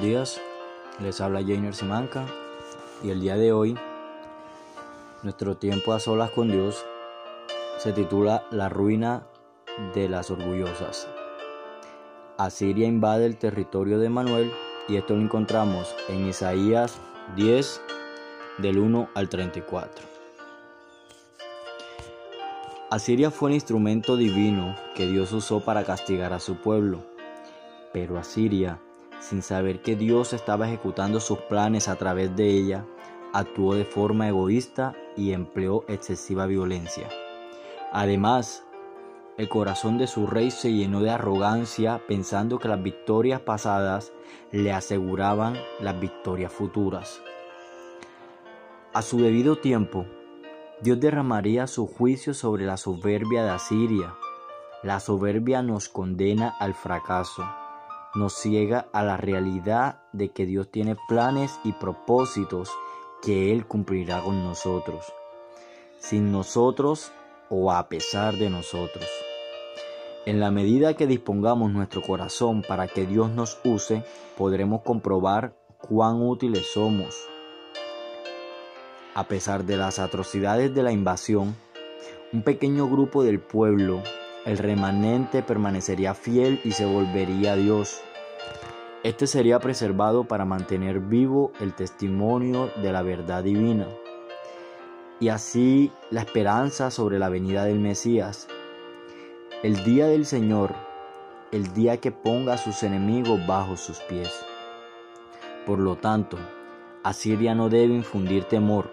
días, les habla Jainer Simanca y el día de hoy nuestro tiempo a solas con Dios se titula La ruina de las orgullosas. Asiria invade el territorio de Manuel y esto lo encontramos en Isaías 10 del 1 al 34. Asiria fue un instrumento divino que Dios usó para castigar a su pueblo, pero Asiria sin saber que Dios estaba ejecutando sus planes a través de ella, actuó de forma egoísta y empleó excesiva violencia. Además, el corazón de su rey se llenó de arrogancia pensando que las victorias pasadas le aseguraban las victorias futuras. A su debido tiempo, Dios derramaría su juicio sobre la soberbia de Asiria. La soberbia nos condena al fracaso nos ciega a la realidad de que Dios tiene planes y propósitos que Él cumplirá con nosotros, sin nosotros o a pesar de nosotros. En la medida que dispongamos nuestro corazón para que Dios nos use, podremos comprobar cuán útiles somos. A pesar de las atrocidades de la invasión, un pequeño grupo del pueblo el remanente permanecería fiel y se volvería a Dios. Este sería preservado para mantener vivo el testimonio de la verdad divina y así la esperanza sobre la venida del Mesías. El día del Señor, el día que ponga a sus enemigos bajo sus pies. Por lo tanto, Asiria no debe infundir temor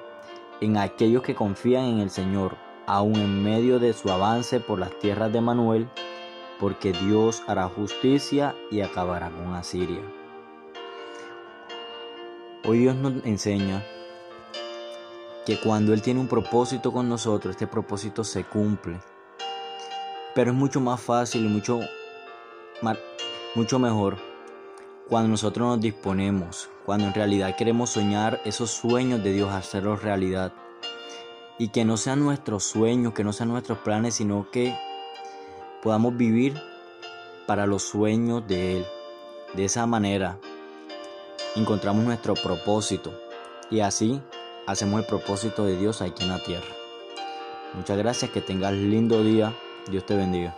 en aquellos que confían en el Señor aún en medio de su avance por las tierras de Manuel, porque Dios hará justicia y acabará con Asiria. Hoy Dios nos enseña que cuando Él tiene un propósito con nosotros, este propósito se cumple. Pero es mucho más fácil y mucho, mucho mejor cuando nosotros nos disponemos, cuando en realidad queremos soñar esos sueños de Dios, hacerlos realidad y que no sean nuestros sueños, que no sean nuestros planes, sino que podamos vivir para los sueños de Él. De esa manera encontramos nuestro propósito y así hacemos el propósito de Dios aquí en la tierra. Muchas gracias, que tengas lindo día. Dios te bendiga.